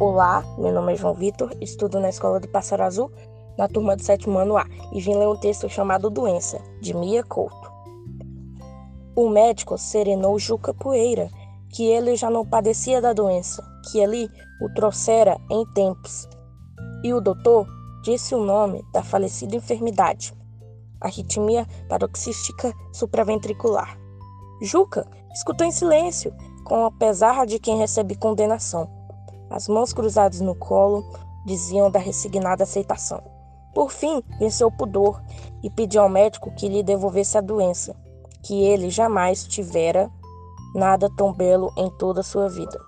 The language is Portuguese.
Olá, meu nome é João Vitor, estudo na Escola do Pássaro Azul, na turma do sétimo ano A, e vim ler um texto chamado Doença, de Mia Couto. O médico serenou Juca Poeira, que ele já não padecia da doença, que ali o trouxera em tempos. E o doutor disse o nome da falecida enfermidade, arritmia paroxística supraventricular. Juca escutou em silêncio, com a pesar de quem recebe condenação. As mãos cruzadas no colo diziam da resignada aceitação. Por fim, venceu o pudor e pediu ao médico que lhe devolvesse a doença, que ele jamais tivera nada tão belo em toda a sua vida.